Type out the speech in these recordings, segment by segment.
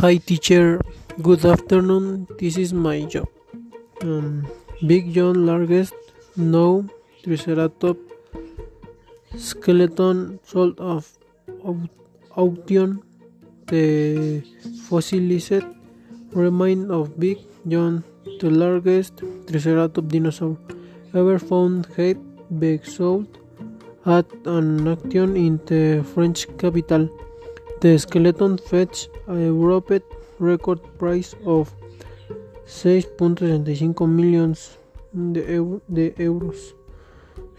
Hi teacher, good afternoon. This is my job. Um, Big John largest no. Triceratops. Skeleton. Sort of auction the fossilized remains of Big John, the largest Triceratops dinosaur. Ever found, had been sold at an auction in the French capital. The skeleton fetched a European record price of 6.65 millions de, euro, de euros.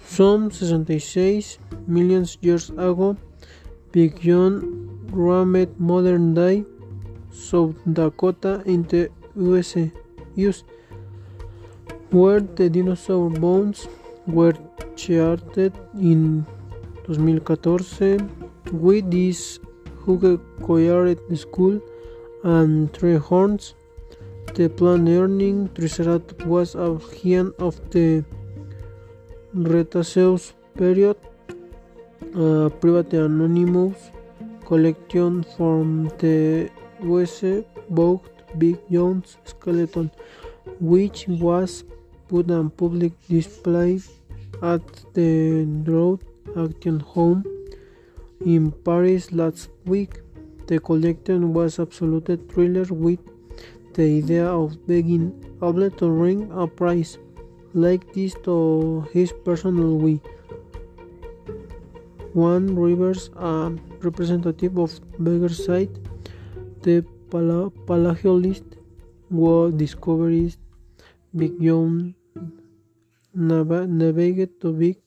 Some 66 million years ago, Big John roamed modern day South Dakota in the USA, US, where the dinosaur bones were charted in 2014 with this acquired the skull and three horns. The plant earning Triceratops was a giant of the Cretaceous period. A private anonymous collection from the USA bought Big John's skeleton, which was put on public display at the Road Auction Home in Paris last week. The collection was absolutely thrilled with the idea of begging able to ring a prize like this to his personal way. Djuan Rivers, a representative of Beggarside, the pala palaeolist, was discovered John navigated to Big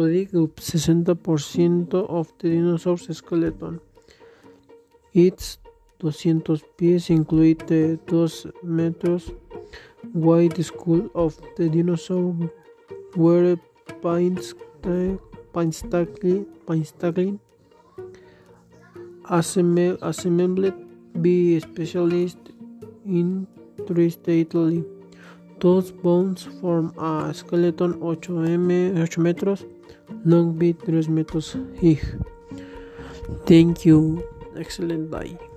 to dig up 60% of the dinosaur's skeleton. Its 200 pies include the 2 meters wide skull of the dinosaur were painstakingly, painstakingly assembled by specialists in Italy. Those bones form a skeleton 8, m, 8 metros long by 3 metros high. Thank you. Excellent day.